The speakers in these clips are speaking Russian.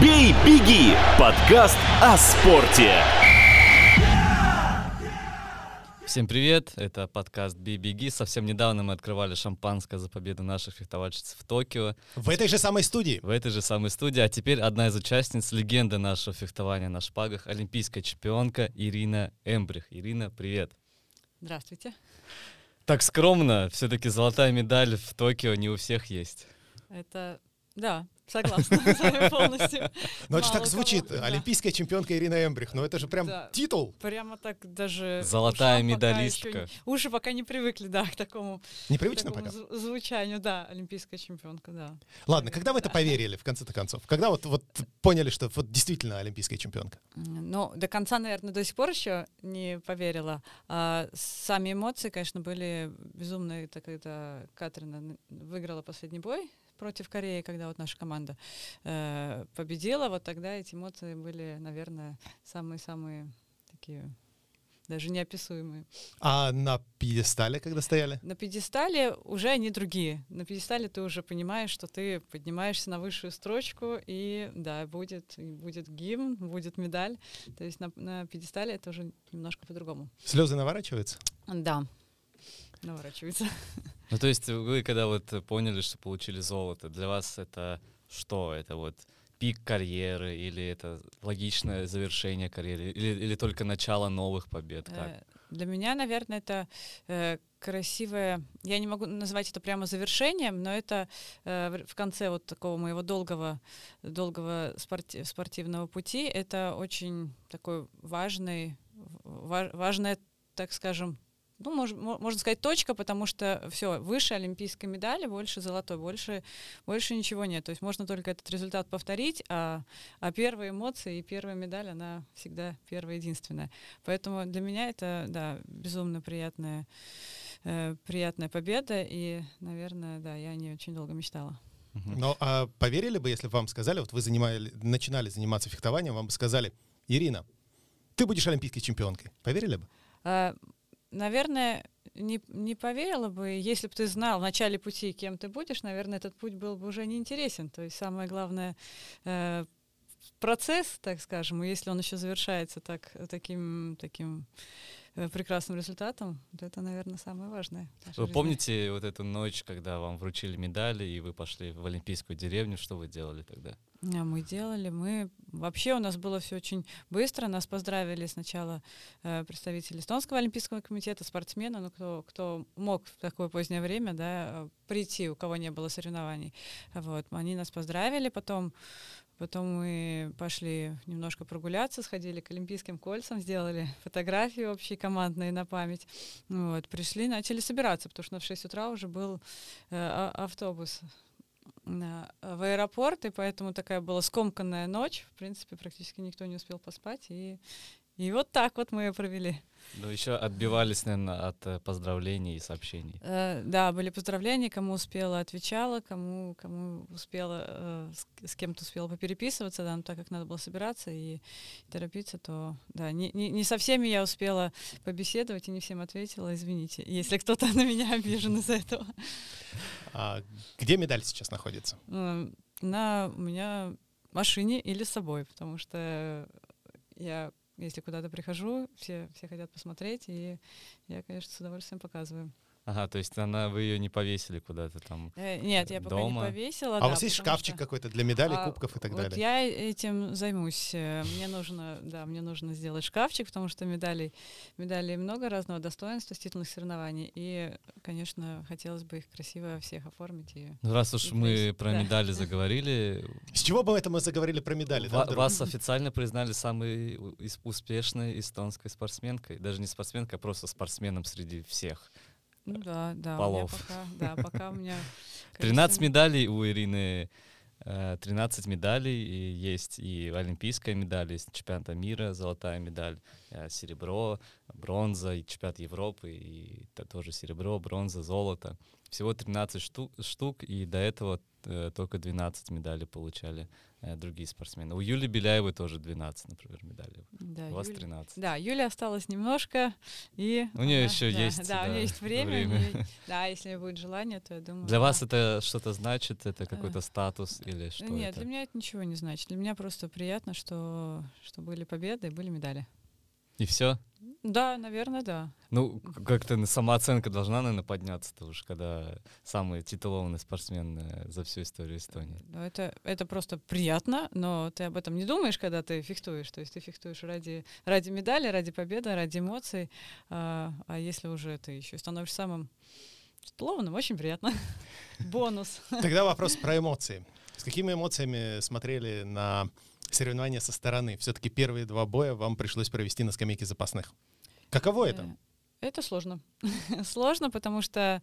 «Бей, беги» – подкаст о спорте. Всем привет, это подкаст «Бей, беги». Совсем недавно мы открывали шампанское за победу наших фехтовальщиц в Токио. В этой же самой студии. В этой же самой студии. А теперь одна из участниц легенды нашего фехтования на шпагах, олимпийская чемпионка Ирина Эмбрих. Ирина, привет. Здравствуйте. Так скромно, все-таки золотая медаль в Токио не у всех есть. Это, да, Согласна с вами полностью. Ну, это же так звучит. Олимпийская чемпионка Ирина Эмбрих. Ну, это же прям титул. Прямо так даже... Золотая медалистка. Уши пока не привыкли, да, к такому, Непривычно пока. зв- звучанию, да, олимпийская чемпионка, да. Ладно, когда вы это поверили, в конце-то концов? Когда вот, вот поняли, что вот действительно олимпийская чемпионка? Ну, до конца, наверное, до сих пор еще не поверила. А сами эмоции, конечно, были безумные. Это когда Катрина выиграла последний бой против Кореи, когда вот наша команда э, победила, вот тогда эти эмоции были, наверное, самые-самые такие даже неописуемые. А на пьедестале, когда стояли? На пьедестале уже они другие. На пьедестале ты уже понимаешь, что ты поднимаешься на высшую строчку, и да, будет, будет гимн, будет медаль. То есть на, на пьедестале это уже немножко по-другому. Слезы наворачиваются? Да, наворачивается. Ну, то есть вы, когда вот поняли, что получили золото, для вас это что? Это вот пик карьеры или это логичное завершение карьеры? Или, или только начало новых побед? Как? Э, Для меня, наверное, это э, красивое. Я не могу назвать это прямо завершением, но это э, в- в конце вот такого моего долгого, долгого спорти- спортивного пути. Это очень такой важный, ва- важная, так скажем. Ну, мож- мо- можно сказать, точка, потому что все, выше олимпийской медали, больше золотой, больше, больше ничего нет. То есть можно только этот результат повторить, а, а первые эмоции и первая медаль, она всегда первая единственная. Поэтому для меня это, да, безумно приятная, э, приятная победа, и, наверное, да, я не очень долго мечтала. Мгм. Ну, а поверили бы, если бы вам сказали, вот вы занимали, начинали заниматься фехтованием, вам бы сказали, Ирина, ты будешь олимпийской чемпионкой. Поверили бы? А, наверное, не, не поверила бы, если бы ты знал в начале пути, кем ты будешь, наверное, этот путь был бы уже неинтересен. То есть самое главное э, процесс, так скажем, и если он еще завершается так, таким, таким э, прекрасным результатом, вот это, наверное, самое важное. Вы жизни. помните вот эту ночь, когда вам вручили медали, и вы пошли в Олимпийскую деревню? Что вы делали тогда? А, Мы делали, мы вообще у нас было все очень быстро. Нас поздравили сначала э, представители эстонского олимпийского комитета, спортсмены, ну кто кто мог в такое позднее время, да, прийти, у кого не было соревнований. Вот, они нас поздравили, потом Потом мы пошли немножко прогуляться, сходили к Олимпийским кольцам, сделали фотографии общие командные на память. Вот, пришли, начали собираться, потому что в 6 утра уже был э, а- автобус на- в аэропорт, и поэтому такая была скомканная ночь. В принципе, практически никто не успел поспать. И, и вот так вот мы ее провели. Ну, еще отбивались, наверное, от э, поздравлений и сообщений. Э, да, были поздравления, кому успела, отвечала, кому, кому успела, э, с, с кем-то успела попереписываться, да, но так как надо было собираться и торопиться, то, да, не, не, не со всеми я успела побеседовать и не всем ответила, извините, если кто-то на меня обижен из-за этого. А где медаль сейчас находится? Э, На у меня машине или с собой, потому что я, если куда-то прихожу, все, все хотят посмотреть, и я, конечно, с удовольствием показываю. Ага, то есть она, вы ее не повесили куда-то там. Э, Нет, я пока Дома? не повесила. А да, у вас есть шкафчик что- какой-то для медалей, А, кубков и так вот далее? я этим займусь. Э, Мне нужно, да, мне нужно сделать шкафчик, потому что медалей, медалей много разного достоинства с титульных соревнований. И, конечно, хотелось бы их красиво всех оформить. И... Ну, раз уж И мы повесить, про да. медали заговорили, С чего бы это мы заговорили про медали? да, вас официально признали самой успешной эстонской спортсменкой. Даже не спортсменкой, а просто спортсменом среди всех. Ну да, да. Полов. Пока, да, пока у меня... 13 количество- медалей у Ирины. э, 13 медалей, и есть и олимпийская медаль, есть чемпионата мира, золотая медаль, э, серебро, бронза, и чемпионат Европы, и тоже серебро, бронза, золото. Всего 13 штук, штук и до этого э, только 12 медалей получали э, другие спортсмены. У Юли Беляевой тоже 12, например, медалей. Да, У вас Юля- 13. Да, Юля осталось немножко, и... У она- ещё да, есть, Да, у да, нее есть время. у время. неё- Да, если будет желание, то я думаю... Для она- вас это что-то значит? Это какой-то статус или что Нет, это? для меня это ничего не значит. Для меня просто приятно, что, что были победы и были медали. И все? Да, наверное, да. Ну, как-то самооценка должна, наверное, подняться-то уж, когда самый титулованный спортсмен за всю историю Эстонии. Но это, это просто приятно, но ты об этом не думаешь, когда ты фехтуешь. То есть ты фехтуешь ради, ради медали, ради победы, ради эмоций. А, а если уже ты еще становишься самым титулованным, очень приятно. Бонус. Тогда вопрос про эмоции. С какими эмоциями смотрели на соревнования со стороны? Все-таки первые два боя вам пришлось провести на скамейке запасных. Каково это? Э, Это сложно. сложно, потому что,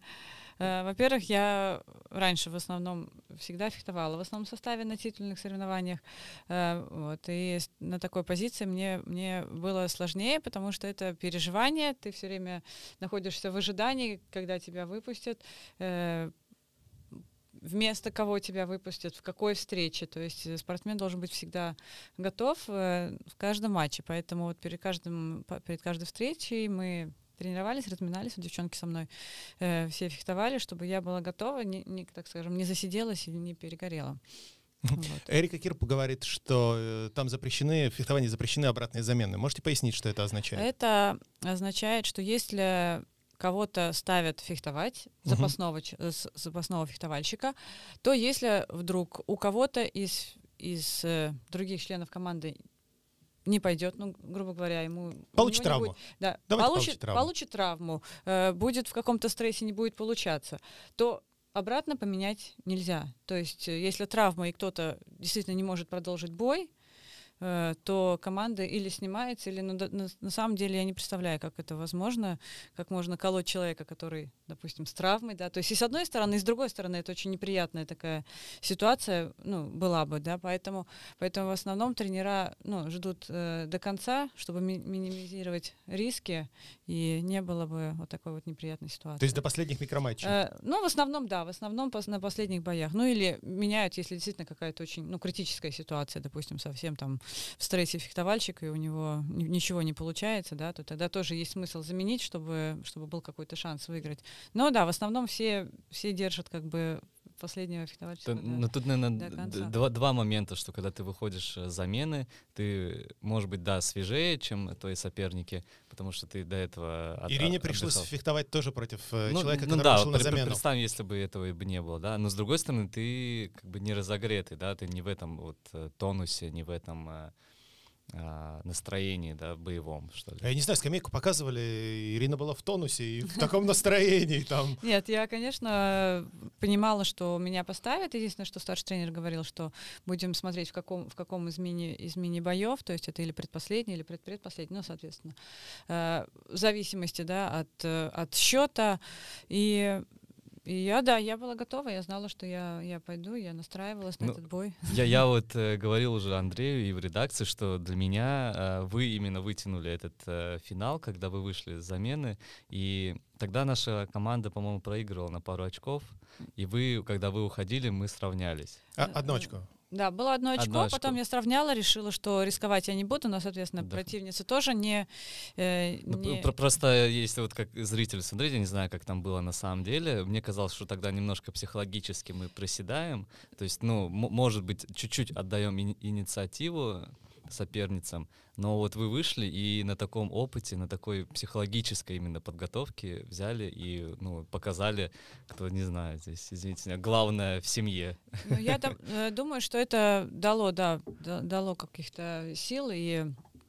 э, во-первых, я раньше в основном всегда фехтовала в основном составе на титульных соревнованиях. Э, вот, и на такой позиции мне, мне было сложнее, потому что это переживание, ты все время находишься в ожидании, когда тебя выпустят. Вместо кого тебя выпустят, в какой встрече. То есть э, спортсмен должен быть всегда готов э, в каждом матче. Поэтому вот перед, каждым, перед каждой встречей мы тренировались, разминались, девчонки со мной э, все фехтовали, чтобы я была готова, не, не, так скажем, не засиделась и не перегорела. Вот. Эрика Кирпу говорит, что э, там запрещены, в фехтовании запрещены обратные замены. Можете пояснить, что это означает? Это означает, что если кого-то ставят фехтовать, Мгм. запасного, э, запасного фехтовальщика, то если вдруг у кого-то из, из э, других членов команды не пойдет, ну, грубо говоря, ему... Получит травму. будет- да, Давайте получит, травму. получит травму, э, будет в каком-то стрессе, не будет получаться, то обратно поменять нельзя. То есть, э, если травма и кто-то действительно не может продолжить бой, то команда или снимается, или ну, да- на, на самом деле я не представляю, как это возможно, как можно колоть человека, который, допустим, с травмой, да, то есть и с одной стороны, и с другой стороны это очень неприятная такая ситуация, ну, была бы, да, поэтому, поэтому в основном тренера, ну, ждут э, до конца, чтобы ми- минимизировать риски, и не было бы вот такой вот неприятной ситуации. То есть до последних микроматчей. Э, ну, в основном, да, в основном пос- на последних боях. Ну, или меняют, если действительно какая-то очень, ну, критическая ситуация, допустим, совсем там в стрессе фехтовальщик, и у него ни- ничего не получается, да, то тогда тоже есть смысл заменить, чтобы, чтобы был какой-то шанс выиграть. Но да, в основном все, все держат как бы последнего фехтовальщика. То- да. Но тут, наверное, до д- конца. два, два момента, что когда ты выходишь э, с замены, ты, может быть, да, свежее, чем твои соперники, потому что ты до этого от- Ирине от- пришлось отдыхал. фехтовать тоже против э, Ну, человека, ну который да, вышел на замену. представь, если бы этого бы не было, да. Но с другой стороны, ты как бы не разогретый, да, ты не в этом вот э, тонусе, не в этом э, а, настроении, да, боевом, что ли. Я не знаю, скамейку показывали, Ирина была в тонусе и в таком настроении там. Нет, я, конечно, понимала, что меня поставят. Единственное, что старший тренер говорил, что будем смотреть, в каком, в каком из мини, из мини-боев, то есть это или предпоследний, или предпредпоследний, ну, соответственно, э, в зависимости, да, от, э, от счета. И, и я, да, я была готова, я знала, что я, я пойду, я настраивалась на Ну, этот бой. Я, я вот э, говорил уже Андрею и в редакции, что для меня э, вы именно вытянули этот э, финал, когда вы вышли с замены, и тогда наша команда, по-моему, проигрывала на пару очков, и вы, когда вы уходили, мы сравнялись. А, одну очко. Да, было одно очко, Одно очко. потом я сравняла, решила, что рисковать я не буду, но, соответственно, Да. противница тоже не... э, Ну, не- про- Просто если вот как зритель смотреть, я не знаю, как там было на самом деле, мне казалось, что тогда немножко психологически мы проседаем, то есть, ну, может быть, чуть-чуть отдаем ини- инициативу соперницам, но вот вы вышли и на таком опыте, на такой психологической именно подготовке взяли и, ну, показали, кто, не знаю, здесь, извините меня, главное в семье. Ну, я дом- э, думаю, что это дало, да, да- дало каких-то сил и,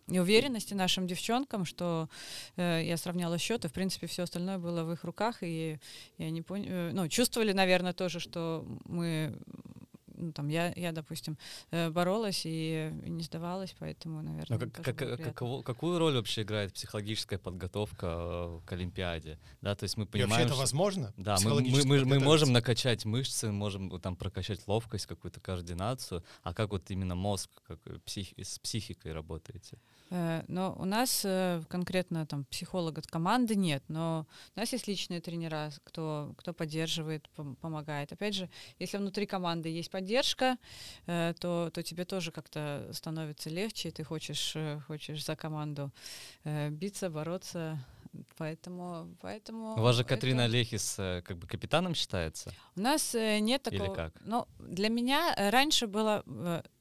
и уверенности нашим девчонкам, что э, я сравняла счет, и, в принципе, все остальное было в их руках, и, и они поняли, ну, чувствовали, наверное, тоже, что мы ну, там, я, я, допустим, э, боролась и не сдавалась, поэтому, наверное, Но как, как, каково, какую роль вообще играет психологическая подготовка э, к Олимпиаде? Да, то есть мы понимаем, и вообще это что, возможно? Да, мы, мы, мы, мы можем накачать мышцы, можем там прокачать ловкость, какую-то координацию, а как вот именно мозг, как псих, с психикой работаете? Э, но у нас э, конкретно там психолога команды нет, но у нас есть личные тренера, кто, кто поддерживает, помогает. Опять же, если внутри команды есть поддержка, э, то, то тебе тоже как-то становится легче, ты хочешь, хочешь за команду биться, бороться, Поэтому, поэтому. У вас же Катрина это... Лехис как бы капитаном считается? У нас нет такого. Или как? Ну, для меня раньше было,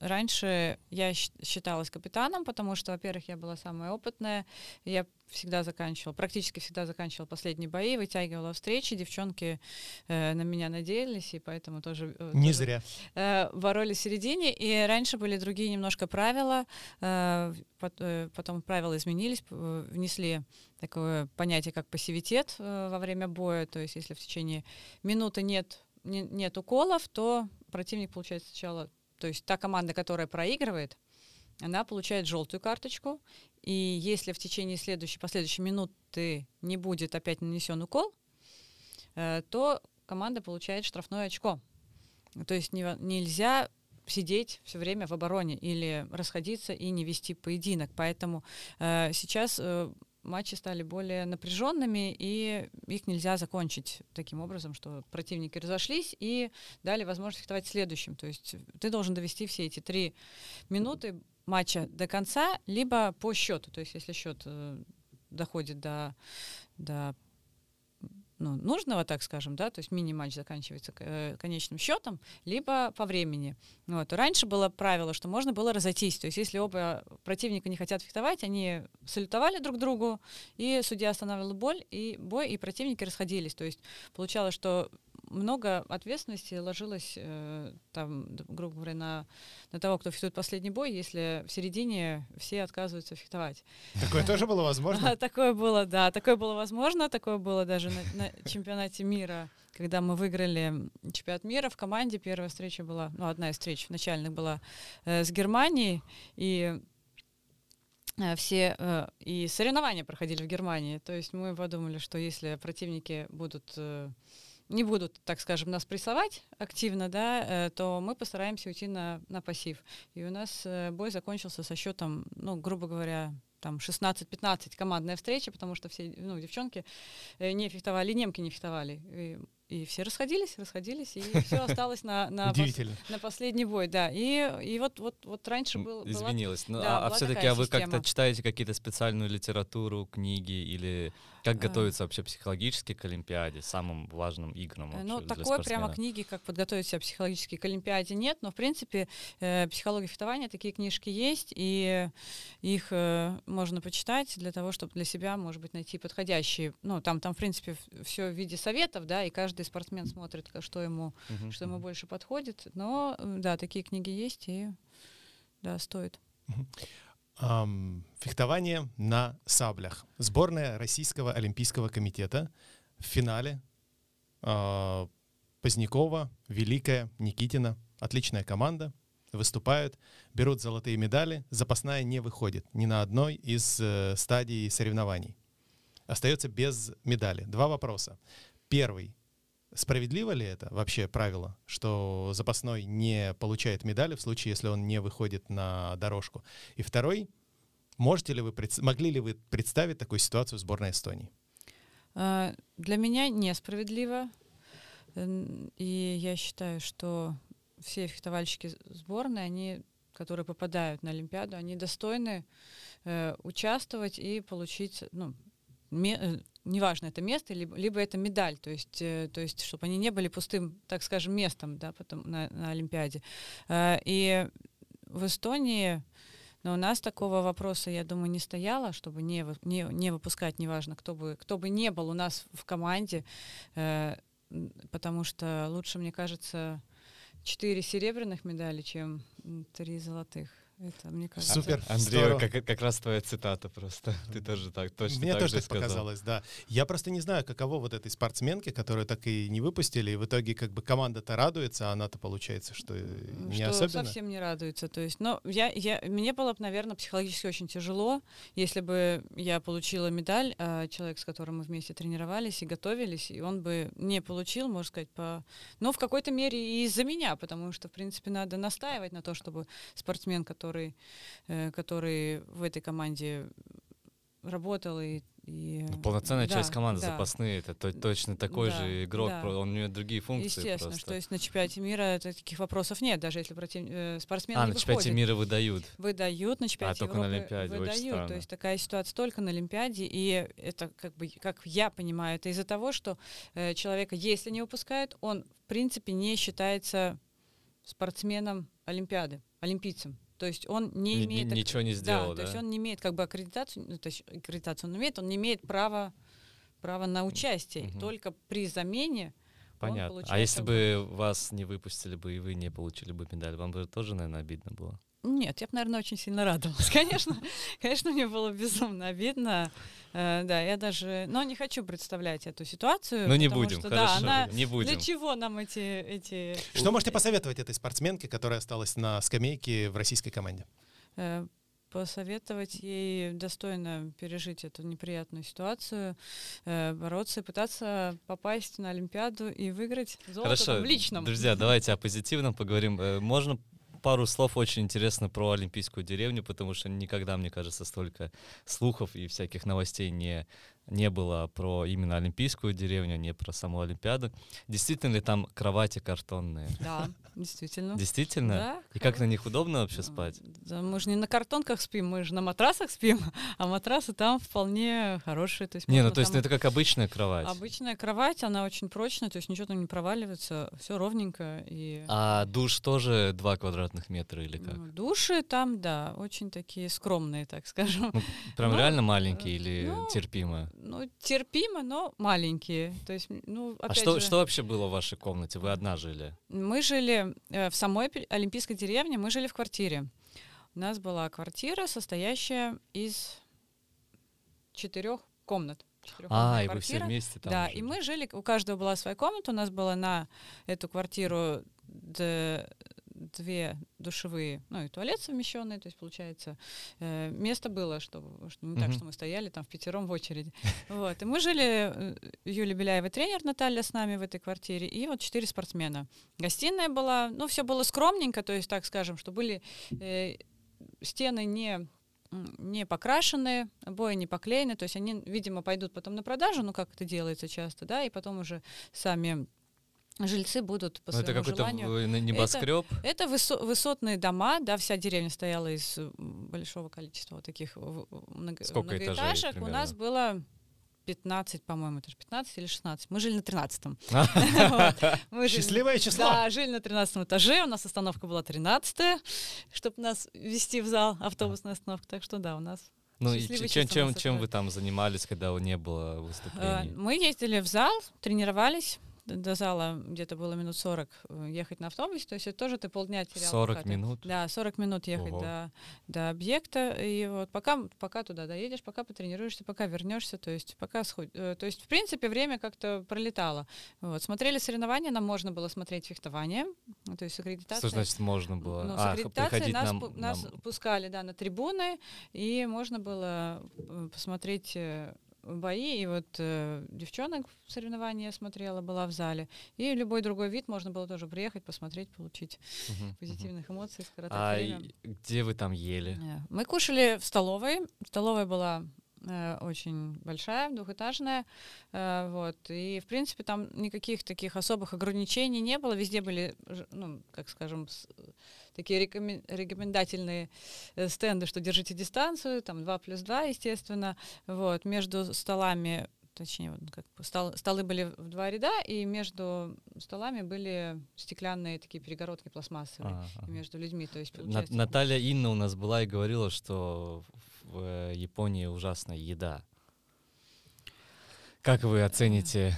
раньше я считалась капитаном, потому что, во-первых, я была самая опытная, я всегда заканчивала, практически всегда заканчивала последние бои, вытягивала встречи, девчонки э, на меня надеялись, и поэтому тоже... Э, Не тоже, зря. Э, боролись в середине, и раньше были другие немножко правила, э, э потом правила изменились, внесли такое понятие, как пассивитет э, во время боя, то есть если в течение минуты нет, не, нет уколов, то противник получает сначала, то есть та команда, которая проигрывает, она получает желтую карточку, и если в течение следующей, последующей минуты не будет опять нанесен укол, э, то команда получает штрафное очко. То есть не, нельзя сидеть все время в обороне или расходиться и не вести поединок. Поэтому э, сейчас э, матчи стали более напряженными, и их нельзя закончить таким образом, что противники разошлись и дали возможность фехтовать следующим. То есть ты должен довести все эти три минуты матча до конца, либо по счету. То есть если счет э, доходит до, до ну, нужного, так скажем, да, то есть мини-матч заканчивается э, конечным счетом, либо по времени. Вот. Раньше было правило, что можно было разойтись, то есть если оба противника не хотят фехтовать, они салютовали друг другу, и судья останавливал боль, и бой, и противники расходились. То есть получалось, что много ответственности ложилось, э, там, грубо говоря, на, на того, кто фехтует последний бой, если в середине все отказываются фехтовать. Такое тоже было возможно? Такое было, да, такое было возможно, такое было даже на, на чемпионате мира, когда мы выиграли чемпионат мира в команде. Первая встреча была, ну, одна из встреч начальных была э, с Германией, и э, все э, и соревнования проходили в Германии. То есть мы подумали, что если противники будут э, не будут, так скажем, нас прессовать активно, да, э, то мы постараемся уйти на, на пассив. И у нас э, бой закончился со счетом, ну, грубо говоря, там 16-15 командная встреча, потому что все ну, девчонки э, не фехтовали, немки не фехтовали. И и все расходились, расходились, и все осталось на, на, пос, на последний бой, да. И, и вот, вот, вот раньше был... Извинилась. Была, ну, да, а, а все-таки а вы как-то читаете какие-то специальную литературу, книги или как а. готовиться вообще психологически к Олимпиаде, самым важным играм вообще Ну, такой прямо книги, как подготовить себя психологически к Олимпиаде, нет, но, в принципе, э, психология фехтования, такие книжки есть, и их э, можно почитать для того, чтобы для себя, может быть, найти подходящие, ну, там, там в принципе, все в виде советов, да, и каждый спортсмен смотрит, что ему, uh-huh. что ему больше подходит, но, э, да, такие книги есть, и, да, стоит. Um, фехтование на саблях. Сборная Российского Олимпийского комитета в финале uh, Позднякова, Великая, Никитина. Отличная команда. Выступают, берут золотые медали. Запасная не выходит ни на одной из uh, стадий соревнований. Остается без медали. Два вопроса. Первый. Справедливо ли это вообще правило, что запасной не получает медали в случае, если он не выходит на дорожку? И второй, можете ли вы, могли ли вы представить такую ситуацию в сборной Эстонии? А, для меня несправедливо. И я считаю, что все фехтовальщики сборной, они, которые попадают на Олимпиаду, они достойны э, участвовать и получить ну, э, неважно, это место, либо, либо это медаль, то есть, э, то есть, чтобы они не были пустым, так скажем, местом, да, потом на, на Олимпиаде. Э, и в Эстонии, но у нас такого вопроса, я думаю, не стояло, чтобы не, не, не выпускать, неважно, кто бы, кто бы не был у нас в команде, э, потому что лучше, мне кажется, четыре серебряных медали, чем три золотых. Это, мне кажется. Супер. Андрей, как, как раз твоя цитата просто. Ты тоже так, точно Мне так тоже же так сказал. показалось, да. Я просто не знаю, каково вот этой спортсменке, которую так и не выпустили, и в итоге как бы команда-то радуется, а она-то получается, что не что особенно. совсем не радуется. То есть, но я, я, мне было бы, наверное, психологически очень тяжело, если бы я получила медаль, а человек, с которым мы вместе тренировались и готовились, и он бы не получил, можно сказать, по... Ну, в какой-то мере и из-за меня, потому что, в принципе, надо настаивать на то, чтобы спортсмен, который, э, который в этой команде работал и... и Ну, Полноценная да, часть команды, да. запасные, это то- точно такой Да, же игрок, да. он у него другие функции Естественно, просто. что есть на чемпионате мира таких вопросов нет, даже если против, э, спортсмен а, на чемпионате мира выдают. выдают на чемпионате только на Европы Олимпиаде, очень выдают. То есть такая ситуация только на Олимпиаде, и это как бы, как я понимаю, это из-за того, что э, человека, если не выпускают, он в принципе не считается спортсменом Олимпиады, олимпийцем. То есть он не имеет... ак- ничего не сделал, то есть да? он не имеет как бы аккредитацию, ну, то есть аккредитацию он имеет, он не имеет права, права на участие. Мгм. Только при замене он Понятно. А получает если как бы вас не выпустили бы и вы не получили бы медаль, вам бы тоже, наверное, обидно было? Нет, я бы, наверное, очень сильно радовалась. Конечно, конечно, мне было безумно обидно. Э, да, я даже, но не хочу представлять эту ситуацию. Ну не будем, что, хорошо, Да, она, не будем. Для чего нам эти, эти Что можете посоветовать этой спортсменке, которая осталась на скамейке в российской команде? э, посоветовать ей достойно пережить эту неприятную ситуацию, э, бороться и пытаться попасть на Олимпиаду и выиграть золото Хорошо, там в личном. друзья, давайте о позитивном поговорим. Можно пару слов очень интересно про Олимпийскую деревню, потому что никогда, мне кажется, столько слухов и всяких новостей не, не было про именно Олимпийскую деревню, не про саму Олимпиаду. Действительно ли там кровати картонные? Да, действительно. Действительно? Да, И как на них удобно вообще спать? Да, мы же не на картонках спим, мы же на матрасах спим, а матрасы там вполне хорошие. То есть Не, ну то есть там- это как обычная кровать. Обычная кровать, она очень прочная, то есть ничего там не проваливается, все ровненько. И А душ тоже 2 квадратных метра или как? ну, души там, да, очень такие скромные, так скажем. Ну, прям ну, реально маленькие или ну, терпимо? Ну, терпимо, но маленькие. То есть, ну, А опять что, же, что вообще было в вашей комнате? Вы одна жили? мы жили э, в самой Пи- Олимпийской деревне, мы жили в квартире. У нас была квартира, состоящая из четырех комнат. А, и вы все вместе там Да, жили? и мы жили, у каждого была своя комната, у нас было на эту квартиру две душевые, ну и туалет совмещенный, то есть получается э, место было, чтобы что не так, что мы стояли там в пятером в очереди. Вот и мы жили, э, Юлия Беляева тренер Наталья с нами в этой квартире и вот четыре спортсмена. Гостиная была, ну все было скромненько, то есть так скажем, что были э, стены не не покрашены, обои не поклеены, то есть они, видимо, пойдут потом на продажу, ну как это делается часто, да, и потом уже сами жильцы будут по Ну, это своему какой-то желанию. небоскреб. Это высо- высотные дома, да, вся деревня стояла из большого количества вот таких много- Сколько этажей многоэтажек. У примерно? нас было 15, по-моему, это же 15 или 16. Мы жили на 13 А? Мы жили- Счастливое число! Да, жили на 13 этаже, у нас остановка была 13 чтобы нас вести в зал, автобусная остановка. Так что да, у нас Ну и чем, чем, чем вы там занимались, когда не было Э, выступлений? Мы ездили в зал, тренировались. До зала где-то было минут 40 э, ехать на автобусе. То есть это тоже ты полдня терял. 40 пока ты- минут? Да, 40 минут ехать Ого. до, до объекта. И вот пока, пока туда доедешь, пока потренируешься, пока вернешься, то есть пока сход... э, То есть, в принципе, время как-то пролетало. Вот. Смотрели соревнования, нам можно было смотреть фехтование. То есть аккредитация. Что значит можно было? Ну, с а, аккредитацией нас, нам, нас нам- пускали да, на трибуны, и можно было э, посмотреть бои. И вот э, девчонок в соревнования смотрела, была в зале. И любой другой вид можно было тоже приехать, посмотреть, получить мгм. позитивных эмоций, скоротать А время. где вы там ели? Э, Мы кушали в столовой. Столовая была очень большая, двухэтажная. э, вот. И, в принципе, там никаких таких особых ограничений не было. Везде были, ну, как скажем, такие рекомен- рекомендательные э, стенды, что держите дистанцию, там 2 плюс 2, естественно. Вот. Между столами точнее, вот как стол- столы были в два ряда, и между столами были стеклянные такие перегородки пластмассовые А, ага. между людьми. То есть, получается, Наталья Инна у нас была и говорила, что в э, Японии ужасная еда. Как вы оцените,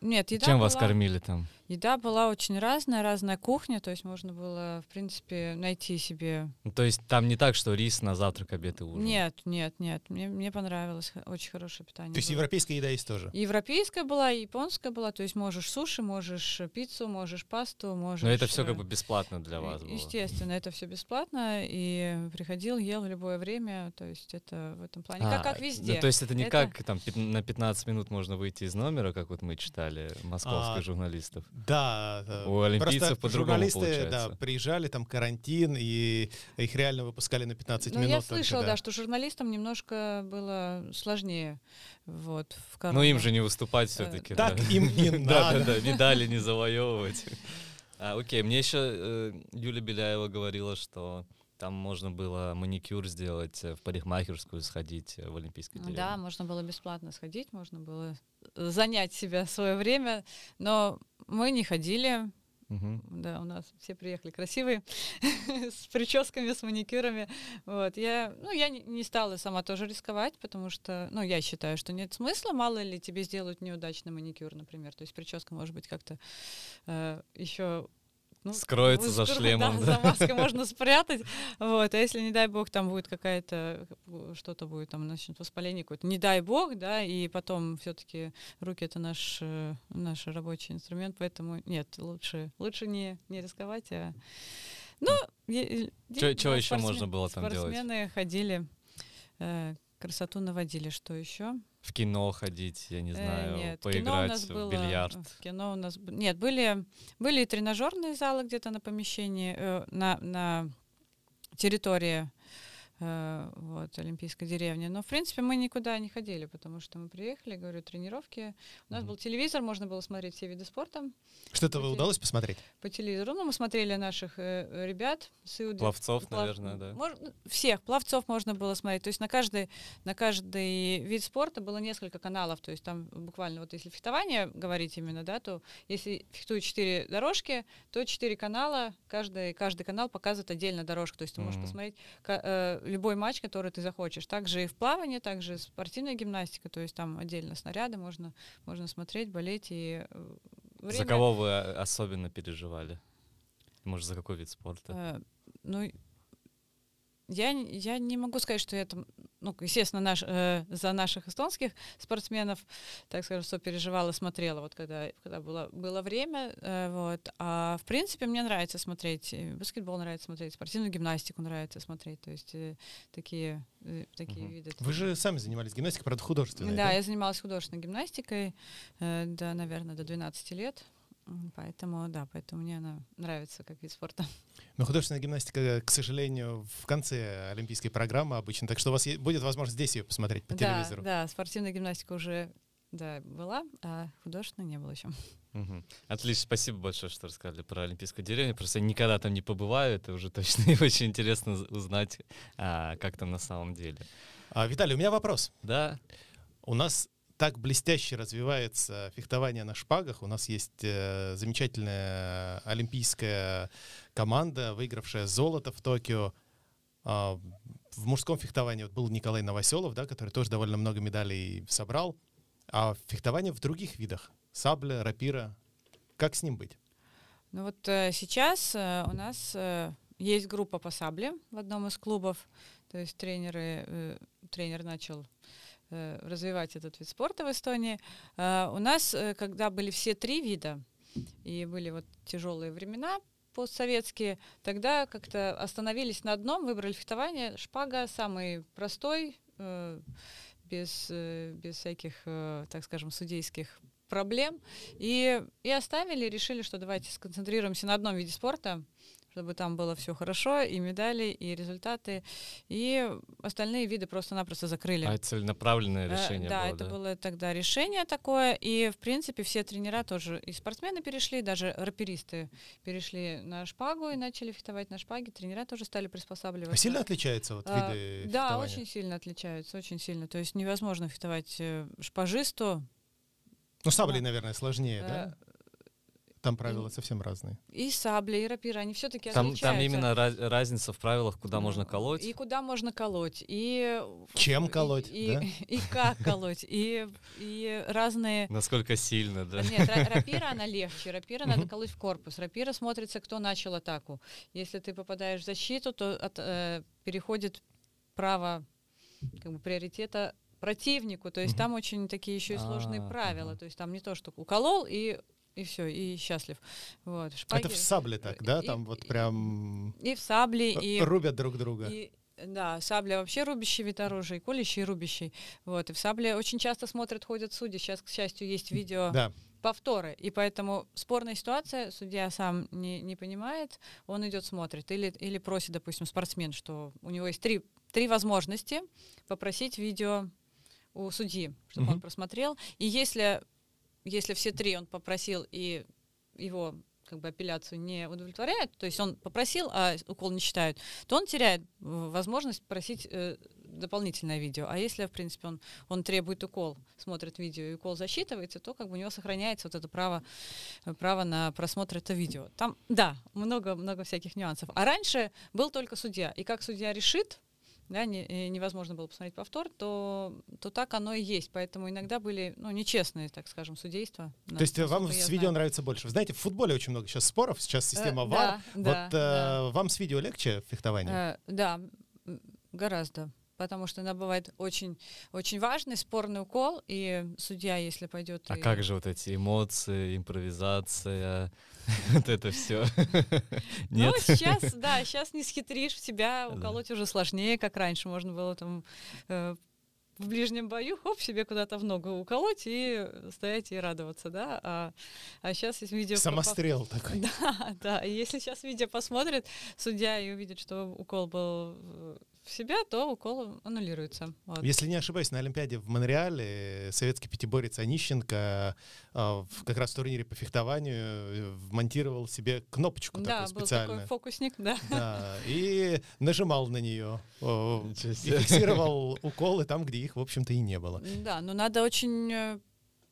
Нет, еда чем вас была- кормили там? Еда была очень разная, разная кухня, то есть можно было, в принципе, найти себе... Ну, то есть там не так, что рис на завтрак, обед и ужин? Нет, нет, нет, мне, мне понравилось, очень хорошее питание. То есть было. европейская еда есть тоже. Европейская была, и японская была, то есть можешь суши, можешь пиццу, можешь пасту, можешь... Но это все э, как бы бесплатно для вас было. Естественно, это все бесплатно, и приходил, ел в любое время, то есть это в этом плане, А, как, как везде. Ну, то есть это не Это- как там на 15 минут можно выйти из номера, как вот мы читали, московских А, журналистов. Да, да. У олимпийцев Просто по-другому журналисты, да, приезжали, там карантин, и их реально выпускали на 15 Ну, минут. я только, слышала, да, что журналистам немножко было сложнее вот, в Ну им корону. же не выступать Э, все-таки. Так им не Да, да, надо. да, медали не завоевывать. А, окей, мне еще Юля Беляева говорила, что там можно было маникюр сделать, э, в парикмахерскую сходить э, в Олимпийской Ну деревне. Да, можно было бесплатно сходить, можно было э, занять себя свое время, но мы не ходили, Мгм. Да, у нас все приехали красивые, с прическами, с маникюрами. Вот. Я, ну, я не, стала сама тоже рисковать, потому что, ну, я считаю, что нет смысла, мало ли тебе сделают неудачный маникюр, например. То есть прическа может быть как-то еще Скроется за шлемом, да? За маской можно спрятать. Вот. А если, не дай бог, там будет какая-то, э, что-то будет, там начнет воспаление какое-то, не дай бог, да, и потом все-таки руки это наш, э, наш рабочий инструмент, поэтому нет, лучше, лучше не, не рисковать, а ну, е- Чё- е- чё да, ещё спортсмен- можно было там делать? Спортсмены ходили, э, красоту наводили, что еще? В кино ходить, я не Э, знаю, нет, кино у поиграть в было, бильярд. в кино у нас нет были были и тренажерные залы где-то на помещении э, на на территории э, вот олимпийской деревни но в принципе мы никуда не ходили потому что мы приехали говорю тренировки у нас Мгм. был телевизор можно было смотреть все виды спорта Что-то Окей. удалось посмотреть? по телевизору ну мы смотрели наших э, ребят с Иуды- Пловцов, плав- наверное, да. мож- ну, всех пловцов можно было смотреть. То есть на каждый, на каждый вид спорта было несколько каналов. То есть там буквально вот если фехтование говорить именно, да, то если фехтуют четыре дорожки, то четыре канала, каждый, каждый канал показывает отдельно дорожку. То есть ты можешь Мгм. посмотреть э, любой матч, который ты захочешь. Также и в плавании, также спортивная гимнастика. То есть там отдельно снаряды можно, можно смотреть, болеть. И э, За время- кого вы э, особенно переживали? Может, за какой вид спорта? Э, ну, я, я не могу сказать, что я там, ну, естественно, наш, э, за наших эстонских спортсменов, так скажем, сопереживала, смотрела, вот когда, когда было, было время, э, вот. А в принципе мне нравится смотреть, баскетбол нравится смотреть, спортивную гимнастику нравится смотреть, то есть э, такие, э, такие Мгм. виды. Вы же сами занимались гимнастикой, правда, художественной. Да, я занималась художественной гимнастикой, э, да, наверное, до 12 лет. Поэтому, да, поэтому мне она нравится как вид спорта. Но художественная гимнастика, к сожалению, в конце олимпийской программы обычно, так что у вас будет возможность здесь ее посмотреть по да, телевизору. Да, спортивная гимнастика уже да, была, а художественная не было еще. Мгм. Отлично, спасибо большое, что рассказали про Олимпийскую деревню. Просто я никогда там не побываю, это уже точно и очень интересно узнать, а, как там на самом деле. А, Виталий, у меня вопрос. Да, У нас так блестяще развивается фехтование на шпагах. У нас есть э, замечательная олимпийская команда, выигравшая золото в Токио. А, в мужском фехтовании вот был Николай Новоселов, да, который тоже довольно много медалей собрал. А фехтование в других видах — сабля, рапира. Как с ним быть? Ну вот э, сейчас э, у нас э, есть группа по сабле в одном из клубов, то есть тренеры, э, тренер начал э, развивать этот вид спорта в Эстонии. Э, у нас, э, когда были все три вида, и были вот тяжелые времена постсоветские, тогда как-то остановились на одном, выбрали фехтование. Шпага самый простой, э, без, э, без всяких, э, так скажем, судейских проблем. И, и оставили, решили, что давайте сконцентрируемся на одном виде спорта, чтобы там было все хорошо, и медали, и результаты. И остальные виды просто-напросто закрыли. а это целенаправленное Э, решение да, было, это да? было тогда решение такое. И, в принципе, все тренера тоже, и спортсмены перешли, даже раперисты перешли на шпагу и начали фехтовать на шпаге. Тренера тоже стали приспосабливаться. А сильно отличаются вот А, виды Да, фехтования? очень сильно отличаются, очень сильно. То есть невозможно фехтовать э, шпажисту. Ну, саблей, да. наверное, сложнее, да? Там правила совсем разные. И сабли, и рапира, они все-таки Там, отличаются. там именно раз- разница в правилах, куда можно колоть. И куда можно колоть, и... Чем колоть, и, да? и, как колоть, и, и разные... Насколько сильно, да. Нет, ра- рапира, она легче. Рапира надо колоть в корпус. Рапира смотрится, кто начал атаку. Если ты попадаешь в защиту, то от, э, переходит право как бы, приоритета противнику. То есть там очень такие еще и сложные А, правила. То есть там не то, что уколол и и все, и счастлив. Вот. Шпаги... Это в сабле так, да? И- Там вот прям И в сабле, и рубят друг друга. и, да, сабля вообще рубящий вид оружия, и колющий, и рубящий. Вот, и в сабле очень часто смотрят, ходят судьи. Сейчас, к счастью, есть видео Да. повторы. И поэтому спорная ситуация, судья сам не, не понимает, он идет смотрит. Или, или просит, допустим, спортсмен, что у него есть три, три возможности попросить видео у судьи, чтобы он Мгм. просмотрел. И если, если все три он попросил, и его как бы апелляцию не удовлетворяет, то есть он попросил, а укол не считают, то он теряет возможность просить э, дополнительное видео. А если, в принципе, он, он требует укол, смотрит видео, и укол засчитывается, то как бы у него сохраняется вот это право, право на просмотр этого видео. Там, да, много-много всяких нюансов. А раньше был только судья. И как судья решит, да, не- э, невозможно было посмотреть повтор, то, то так оно и есть. Поэтому иногда были ну, нечестные, так скажем, судейства. То есть э, вам с видео нравится больше. Вы знаете, в футболе очень много сейчас споров, сейчас система Э, VAR. да, вот да, э, да. вам с видео легче фехтование? Э, да, гораздо. Потому что иногда бывает очень, очень важный спорный укол, и судья, если пойдет... А и- как же вот эти эмоции, импровизация, вот это все? Ну, Нет? сейчас, да, сейчас не схитришь, себя уколоть уже сложнее, как раньше можно было там э, в ближнем бою, хоп, себе куда-то в ногу уколоть и стоять и радоваться, да, а, а сейчас есть видео... Самострел такой. Да, да, и если сейчас видео посмотрит судья и увидит, что укол был э, в себя, то укол аннулируется. Вот. Если не ошибаюсь, на Олимпиаде в Монреале советский пятиборец Онищенко а, в- как раз в турнире по фехтованию э, вмонтировал себе кнопочку Да, такую был такой специальную. фокусник, да. Да, и нажимал на нее. И фиксировал уколы там, где их, в общем-то, и не было. Да, но надо очень э,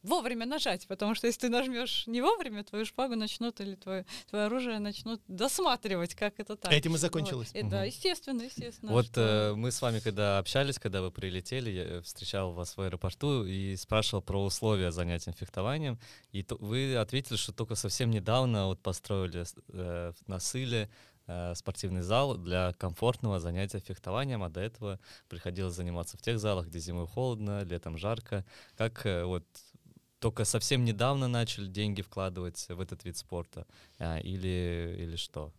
вовремя нажать, потому что если ты нажмешь не вовремя, твою шпагу начнут или твое, твое оружие начнут досматривать, как это так. Этим и Вот. закончилось. Э, Да, Мгм. естественно, естественно. Вот что- э, мы с вами, когда общались, когда вы прилетели, я э, встречал вас в аэропорту и спрашивал про условия занятия фехтованием. И то- вы ответили, что только совсем недавно вот построили э, на Сыле э, спортивный зал для комфортного занятия фехтованием, а до этого приходилось заниматься в тех залах, где зимой холодно, летом жарко. Как вот только совсем недавно начали деньги вкладывать в этот вид спорта а, или, или что?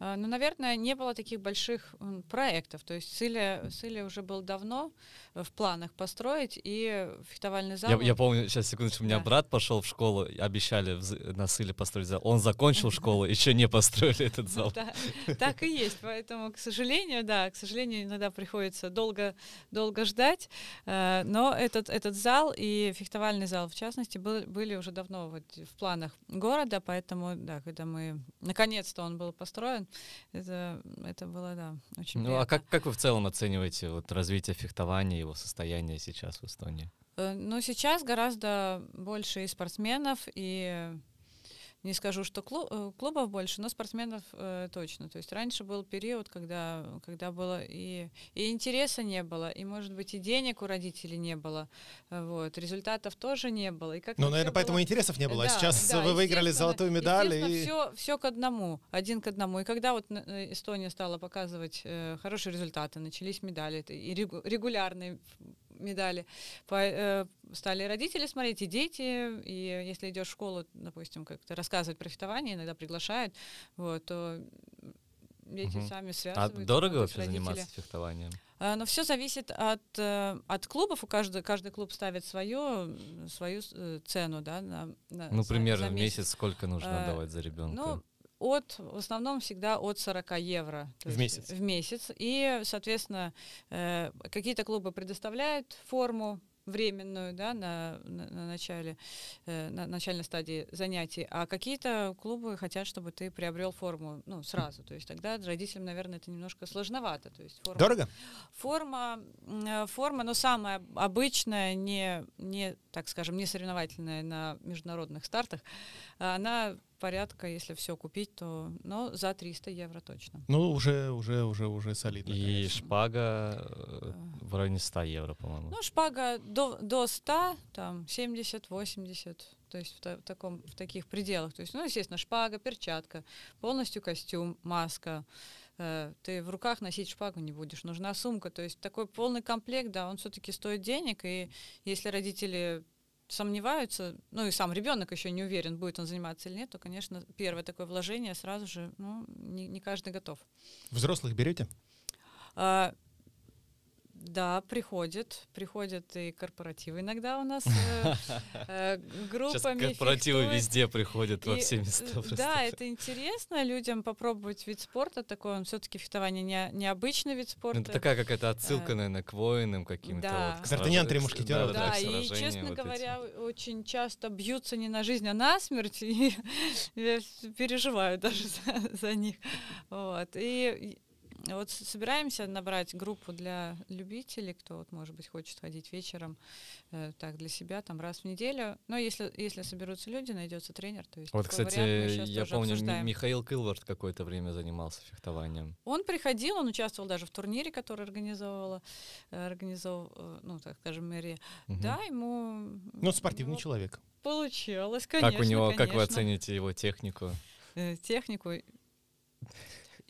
А, Ну, наверное, не было таких больших проектов. То есть Сыля, Сыля уже был давно в планах построить, и фехтовальный зал... Я, я помню, сейчас, секундочку, у меня Да. брат пошел в школу, обещали на Сыле построить зал. Он закончил школу, еще не построили этот зал. Да, так и есть. Поэтому, к сожалению, да, к сожалению, иногда приходится долго, долго ждать. Э, Но этот, этот зал и фехтовальный зал, в частности, был- были уже давно вот в планах города, поэтому, да, когда мы, наконец-то он был построен, это, это было, да, очень Ну, а приятно. как, как вы в целом оцениваете вот развитие фехтования, его состояние сейчас в Эстонии? Э, Ну, сейчас гораздо больше и спортсменов, и не скажу, что э, клубов больше, но спортсменов э, точно. То есть раньше был период, когда, когда было и, и интереса не было, и, может быть, и денег у родителей не было. Э, Вот. Результатов тоже не было. И как Ну, наверное, поэтому интересов не было. А сейчас вы выиграли золотую медаль. И... Все, все к одному, один к одному. И когда вот э, Эстония стала показывать э, хорошие результаты, начались медали, и регу- регулярные медали, по- э, стали родители смотреть, и дети, и если идешь в школу, допустим, как-то рассказывать про фехтование, иногда приглашают, вот, то дети Мгм. сами А связываются. дорого вообще родители. заниматься фехтованием? А, Но все зависит от, э, от клубов. У каждого, каждый клуб ставит свою, свою э, цену, да, на, на- Ну, примерно за в месяц сколько нужно Э, отдавать за ребенка? Ну, от, в основном всегда от 40 евро. В месяц? В месяц. И, соответственно, э, какие-то клубы предоставляют форму временную, да, на, на, на начале, э, на начальной стадии занятий, а какие-то клубы хотят, чтобы ты приобрел форму, ну, сразу. То есть тогда родителям, наверное, это немножко сложновато. То есть форма, Дорого? Форма, э, форма, но самая обычная, не, не, так скажем, не соревновательная на международных стартах, она порядка, если все купить, то, но за 300 евро точно. Ну, уже, уже, уже, уже солидно. И конечно. шпага э, в районе 100 евро, по-моему. Ну, шпага до, до 100, там, 70-80, то есть в, та- в таком, в таких пределах. То есть, ну, естественно, шпага, перчатка, полностью костюм, маска. Э, Ты в руках носить шпагу не будешь, нужна сумка. То есть такой полный комплект, да, он все-таки стоит денег, и если родители сомневаются, ну и сам ребенок еще не уверен, будет он заниматься или нет, то, конечно, первое такое вложение сразу же, ну, не, не каждый готов. Взрослых берете? А, да, приходят, приходят и корпоративы иногда у нас э, э, Сейчас группами. корпоративы фехтуют. везде приходят во все э, места. просто. Да, это интересно людям попробовать вид спорта такой. Он все-таки фехтование не, необычный вид Ну, спорта. Это такая какая-то отсылка, наверное, к воинам каким-то. да. вот, к Д'Артаньян, сраж- «Три мушкетера». да-да-да, Да, к и, честно вот говоря, очень часто бьются не на жизнь, а на смерть, и я переживаю даже за, за них. Вот. И вот собираемся набрать группу для любителей, кто, вот, может быть, хочет ходить вечером э, так для себя, там раз в неделю. Но если, если соберутся люди, найдется тренер, то есть Вот, кстати, вариант я помню, Ми- обсуждаем. Михаил Кылвард какое-то время занимался фехтованием. Он приходил, он участвовал даже в турнире, который организовывала, э, организовал, э, ну, так скажем, мэрия. Мгм. Да, ему Ну, спортивный ну, человек. получалось, конечно. Как у него, как вы конечно. оцените его технику? э, технику.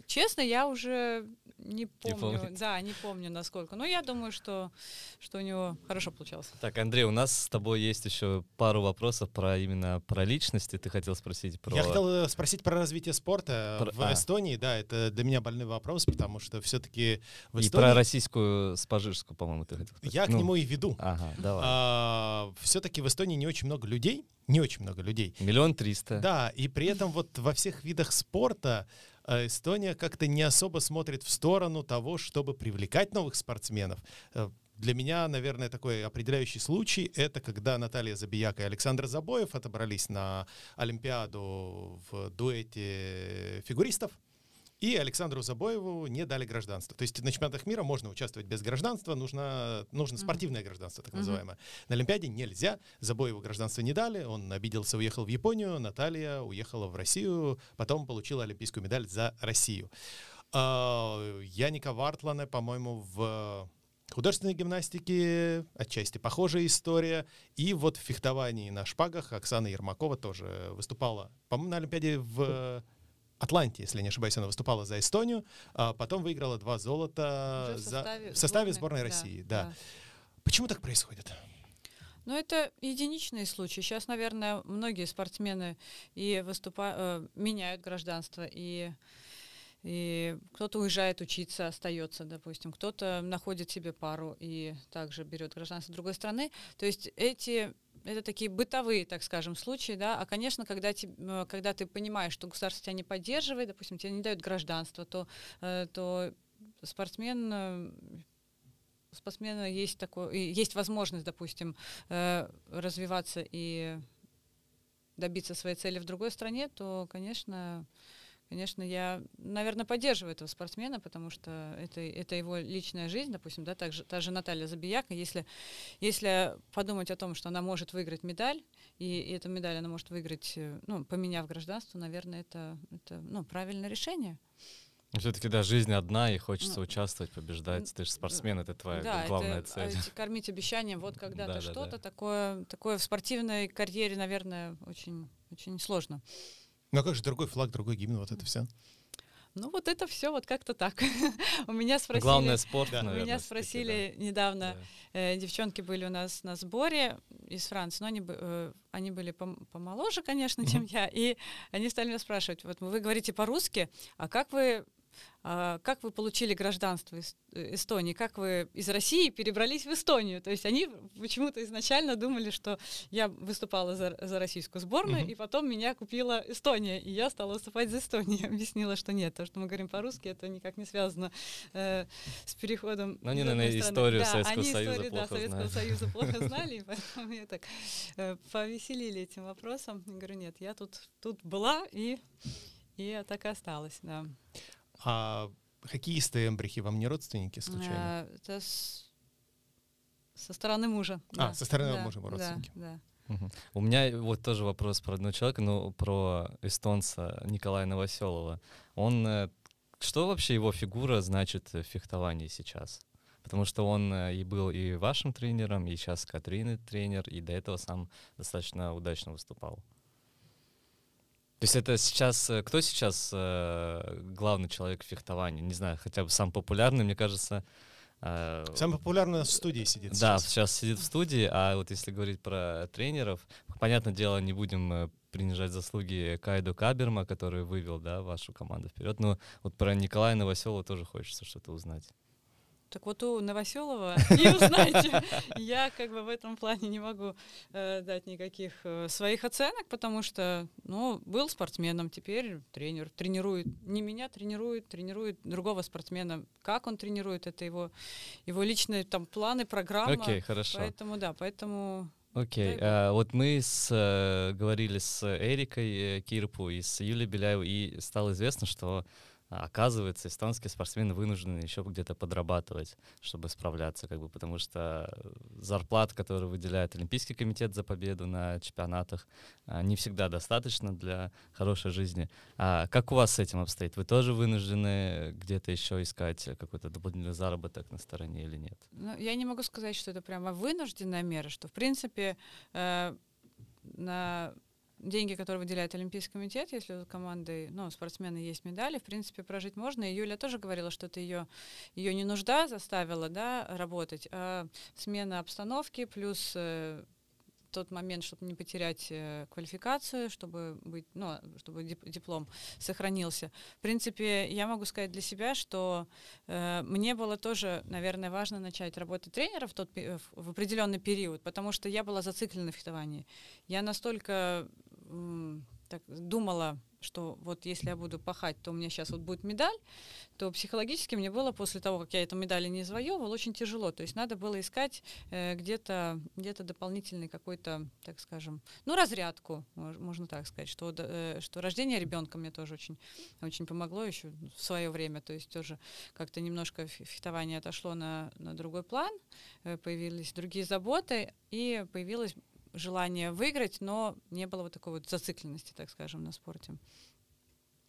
Честно, я уже не помню. помните? да, не помню насколько. Но я думаю, что, что у него хорошо получалось. Так, Андрей, у нас с тобой есть еще пару вопросов про именно про личности. Ты хотел спросить про... Я хотел э, спросить про развитие спорта Про- в а. Эстонии. Да, это для меня больной вопрос, потому что все-таки в И Эстонии... про российскую спажирскую, по-моему, ты хотел спросить. Я к Ну, нему и веду. Ага, давай. все-таки в Эстонии не очень много людей, не очень много людей. Миллион триста. Да, и при этом вот во всех видах спорта э, Эстония как-то не особо смотрит в сторону того, чтобы привлекать новых спортсменов. Э, Для меня, наверное, такой определяющий случай — это когда Наталья Забияка и Александр Забоев отобрались на Олимпиаду в дуэте фигуристов. И Александру Забоеву не дали гражданство. То есть на чемпионатах мира можно участвовать без гражданства, нужно, нужно спортивное гражданство, так Мгм. называемое. На Олимпиаде нельзя. Забоеву гражданство не дали, он обиделся, уехал в Японию, Наталья уехала в Россию, потом получила олимпийскую медаль за Россию. А, Яника Вартлана, по-моему, в художественной гимнастике отчасти похожая история. И вот в фехтовании на шпагах Оксана Ермакова тоже выступала, по-моему, на Олимпиаде в Атланте, если не ошибаюсь, она выступала за Эстонию, а потом выиграла два золота Уже в за- составе в составе сборной, сборной да, России. Да. да. Почему так происходит? Но это единичные случаи. Сейчас, наверное, многие спортсмены и выступа... э, меняют гражданство, и, и кто-то уезжает учиться, остается, допустим, кто-то находит себе пару и также берет гражданство другой страны. То есть эти это такие бытовые, так скажем, случаи, да. А, конечно, когда, те- э, когда ты понимаешь, что государство тебя не поддерживает, допустим, тебе не дают гражданство, то, э, то спортсмен э, спортсмена есть такое, есть возможность, допустим, развиваться и добиться своей цели в другой стране, то, конечно, конечно, я, наверное, поддерживаю этого спортсмена, потому что это, это его личная жизнь, допустим, да, также та же Наталья Забияка, если, если подумать о том, что она может выиграть медаль, и, и эту медаль она может выиграть, э, ну, поменяв гражданство, наверное, это, это ну, правильное решение. Все-таки, да, жизнь одна, и хочется Ну, участвовать, побеждать. Ты же спортсмен, это твоя Да, главная это, цель. а, эти кормить обещанием, вот когда-то Да-да-да. что-то такое, такое в спортивной карьере, наверное, очень, очень сложно. Ну а как же другой флаг, другой гимн, вот это все? Ну вот это все вот как-то так. У меня спросили, Главное спорт, Да. у наверное, меня спросили недавно, да. э, девчонки были у нас на сборе из Франции, но они, э, они были пом- помоложе, конечно, чем я, и они стали меня спрашивать, вот вы говорите по-русски, а как вы как вы получили гражданство э, Эстонии? Как вы из России перебрались в Эстонию? То есть они почему-то изначально думали, что я выступала за, за российскую сборную, Мгм. и потом меня купила Эстония, и я стала выступать за Эстонию. Объяснила, что нет, то, что мы говорим по-русски, это никак не связано э, с переходом. Ну, они, наверное, страны. историю Да, Советского они Союза историю, да, плохо Советского знают. Союза плохо знали, и поэтому меня так э, повеселили этим вопросом. Я говорю, нет, я тут, тут была, и, и я так и осталась, да. А хоккеисты эмбрихи вам не родственники случайно? Э, Это с- со стороны мужа. А, да, со стороны да, мужа вы да, родственники. Да, Мгм. У меня вот тоже вопрос про одного человека, ну, про эстонца Николая Новоселова. Он, э, что вообще его фигура значит в фехтовании сейчас? Потому что он э, и был и вашим тренером, и сейчас Катрины тренер, и до этого сам достаточно удачно выступал. То есть это сейчас, э, кто сейчас э, главный человек в фехтовании? Не знаю, хотя бы сам популярный, мне кажется. э, Самый популярный в студии сидит да, сейчас. сейчас сидит в студии, а вот если говорить про тренеров, понятное дело, не будем принижать заслуги Кайду Каберма, который вывел, да, вашу команду вперед. Но вот про Николая Новоселова тоже хочется что-то узнать. Так вот у Новоселова не узнаете. Я как бы в этом плане не могу э, дать никаких э, своих оценок, потому что, ну, был спортсменом, теперь тренер. Тренирует не меня, тренирует, тренирует другого спортсмена. Как он тренирует, это его, его личные там планы, программа. Окей, хорошо. Поэтому, да, поэтому Окей, Дай а, вот мы с, э, говорили с Эрикой э, Кирпу и с Юлией Беляевой, и стало известно, что оказывается, эстонские спортсмены вынуждены еще где-то подрабатывать, чтобы справляться, как бы, потому что зарплат, которые выделяет Олимпийский комитет за победу на чемпионатах, а, не всегда достаточно для хорошей жизни. А как у вас с этим обстоит? Вы тоже вынуждены где-то еще искать какой-то дополнительный заработок на стороне или нет? Ну, я не могу сказать, что это прямо вынужденная мера, что, в принципе, э, на деньги, которые выделяет Олимпийский комитет, если у команды, ну, спортсмены есть медали, в принципе, прожить можно. И Юля тоже говорила, что это ее, ее не нужда заставила, да, работать, а смена обстановки плюс э, тот момент, чтобы не потерять э, квалификацию, чтобы быть, ну, чтобы дип- диплом сохранился. В принципе, я могу сказать для себя, что э, мне было тоже, наверное, важно начать работать тренером в, тот, пе- в определенный период, потому что я была зациклена в фехтовании. Я настолько так, думала, что вот если я буду пахать, то у меня сейчас вот будет медаль, то психологически мне было после того, как я эту медаль не завоевывал, очень тяжело. То есть надо было искать э, где-то где дополнительный какой-то, так скажем, ну, разрядку, мож- можно так сказать, что, э, что рождение ребенка мне тоже очень, очень помогло еще в свое время. То есть тоже как-то немножко фе- фехтование отошло на, на другой план, э, появились другие заботы, и появилось желание выиграть, но не было вот такой вот зацикленности, так скажем, на спорте.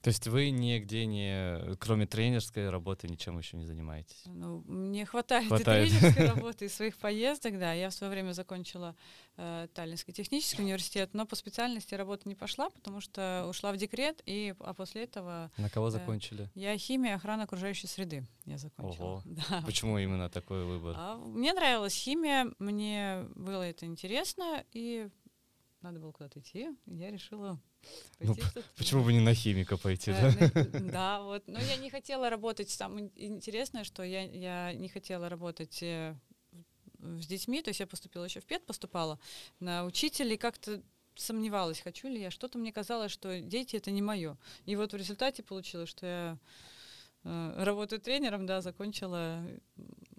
То есть вы нигде не, кроме тренерской работы, ничем еще не занимаетесь? Ну, мне хватает, Хватает. и тренерской работы, и своих поездок, да. Я в свое время закончила э, Таллинский технический университет, но по специальности работа не пошла, потому что ушла в декрет, и, а после этого На кого Э, закончили? я химия, охрана окружающей среды я закончила. Ого. Да. Почему именно такой выбор? А мне нравилась химия, мне было это интересно, и надо было куда-то идти, и я решила Ну, Почему бы не на химика пойти, Э, да? Да, вот. Но я не хотела работать. Самое интересное, что я, я не хотела работать э, с детьми. То есть я поступила еще в ПЕД, поступала на учителя, и как-то сомневалась, хочу ли я. Что-то мне казалось, что дети это не мое. И вот в результате получилось, что я э, работаю тренером, да, закончила.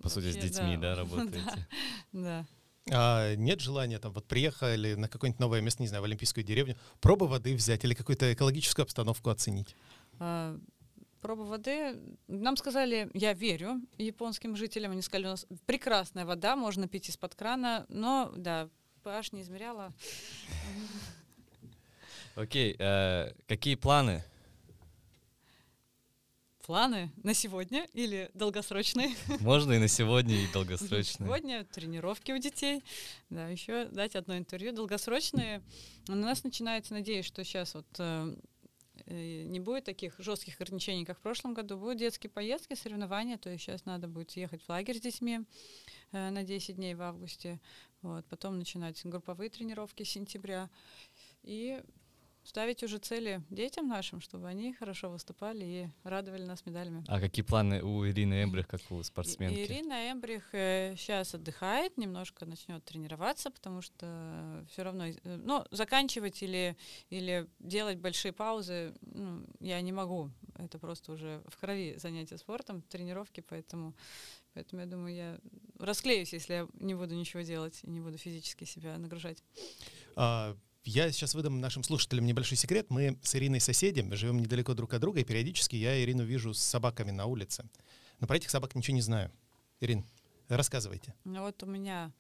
По сути, с вообще, детьми, да, работаете? Да. А нет желания там вот приехали на какое-нибудь новое место, не знаю, в Олимпийскую деревню, пробы воды взять или какую-то экологическую обстановку оценить? А, Проба воды. Нам сказали, я верю японским жителям, они сказали, у нас прекрасная вода, можно пить из-под крана, но, да, pH не измеряла. Окей, э, какие планы? Планы на сегодня или долгосрочные? Можно и на сегодня, и долгосрочные. Сегодня тренировки у детей. Да, еще дать одно интервью. Долгосрочные. У нас начинается, надеюсь, что сейчас вот э, э, не будет таких жестких ограничений, как в прошлом году. Будут детские поездки, соревнования. То есть сейчас надо будет ехать в лагерь с детьми э, на 10 дней в августе. Вот. Потом начинать групповые тренировки с сентября. И ставить уже цели детям нашим, чтобы они хорошо выступали и радовали нас медалями. А какие планы у Ирины Эмбрих, как у спортсменки? Ирина Эмбрих сейчас отдыхает, немножко начнет тренироваться, потому что все равно, э, ну, заканчивать или, или делать большие паузы ну, я не могу. Это просто уже в крови занятия спортом, тренировки, поэтому, поэтому я думаю, я расклеюсь, если я не буду ничего делать и не буду физически себя нагружать. А, Я сейчас выдам нашим слушателям небольшой секрет. Мы с Ириной соседи, живем недалеко друг от друга, и периодически я Ирину вижу с собаками на улице. Но про этих собак ничего не знаю. Ирин, рассказывайте. Ну вот у меня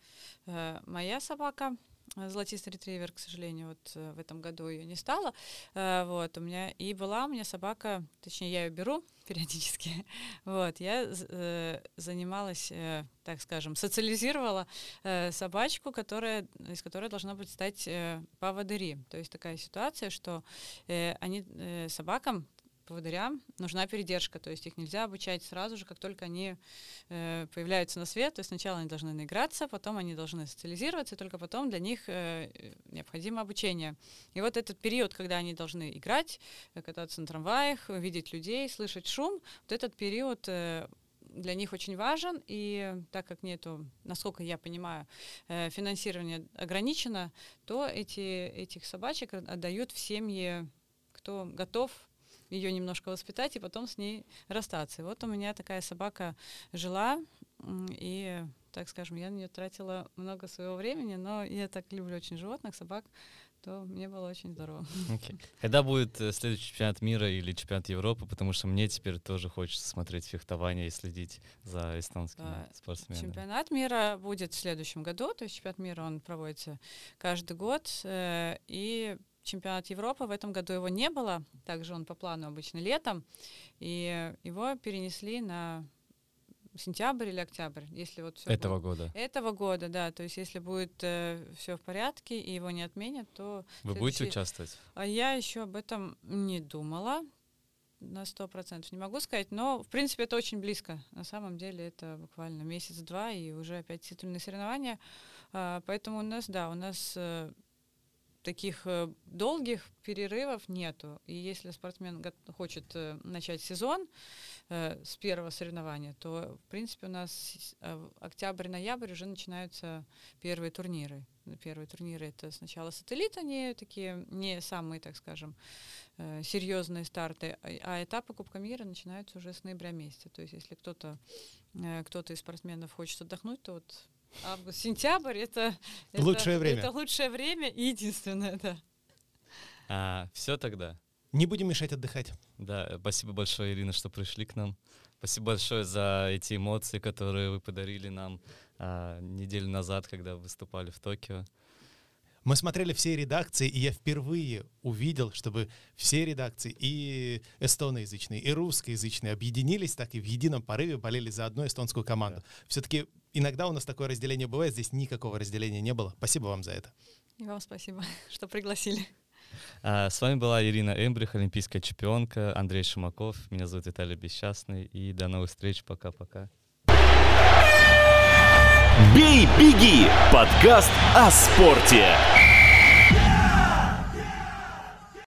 э, моя собака Золотистый ретривер, к сожалению, вот э, в этом году ее не стало. Э, вот, у меня и была у меня собака, точнее, я ее беру периодически. Вот, я э, занималась, э, так скажем, социализировала э, собачку, которая, из которой должна будет стать э, поводыри. То есть такая ситуация, что э, они э, собакам поводырям нужна передержка, то есть их нельзя обучать сразу же, как только они э, появляются на свет, то есть сначала они должны наиграться, потом они должны социализироваться, и только потом для них э, необходимо обучение. И вот этот период, когда они должны играть, э, кататься на трамваях, видеть людей, слышать шум, вот этот период э, для них очень важен, и так как нету, насколько я понимаю, э, финансирование ограничено, то эти, этих собачек отдают в семьи, кто готов ее немножко воспитать и потом с ней расстаться. И вот у меня такая собака жила, и, так скажем, я на нее тратила много своего времени, но я так люблю очень животных, собак, то мне было очень здорово. Okay. Когда будет э, следующий чемпионат мира или чемпионат Европы, потому что мне теперь тоже хочется смотреть фехтование и следить за эстонскими да. спортсменами. Чемпионат мира будет в следующем году, то есть чемпионат мира он проводится каждый год, э, и чемпионат Европы. В этом году его не было, также он по плану обычно летом, и его перенесли на сентябрь или октябрь, если вот все этого будет. года. Этого года, да. То есть если будет э, все в порядке и его не отменят, то вы следующий... будете участвовать? А я еще об этом не думала на сто процентов не могу сказать, но в принципе это очень близко. На самом деле это буквально месяц-два и уже опять титульные соревнования, а, поэтому у нас да, у нас э, таких э, долгих перерывов нету. И если спортсмен хочет э, начать сезон э, с первого соревнования, то, в принципе, у нас октябрь-ноябрь уже начинаются первые турниры. Первые турниры это сначала сателлит, они такие не самые, так скажем, серьезные старты, а, а этапы Кубка мира начинаются уже с ноября месяца. То есть, если кто-то кто-то из спортсменов хочет отдохнуть, то вот Август, сентябрь это лучшее это, время. Это лучшее время и единственное, да. А, все тогда. Не будем мешать отдыхать. Да, спасибо большое, Ирина, что пришли к нам. Спасибо большое за эти эмоции, которые вы подарили нам а, неделю назад, когда выступали в Токио. Мы смотрели все редакции, и я впервые увидел, чтобы все редакции, и эстоноязычные, и русскоязычные, объединились так и в едином порыве болели за одну эстонскую команду. Да. Все-таки иногда у нас такое разделение бывает, здесь никакого разделения не было. Спасибо вам за это. И вам спасибо, что пригласили. А, с вами была Ирина Эмбрих, олимпийская чемпионка, Андрей Шумаков, меня зовут Виталий Бесчастный, и до новых встреч, пока-пока. «Бей, беги» — подкаст о спорте.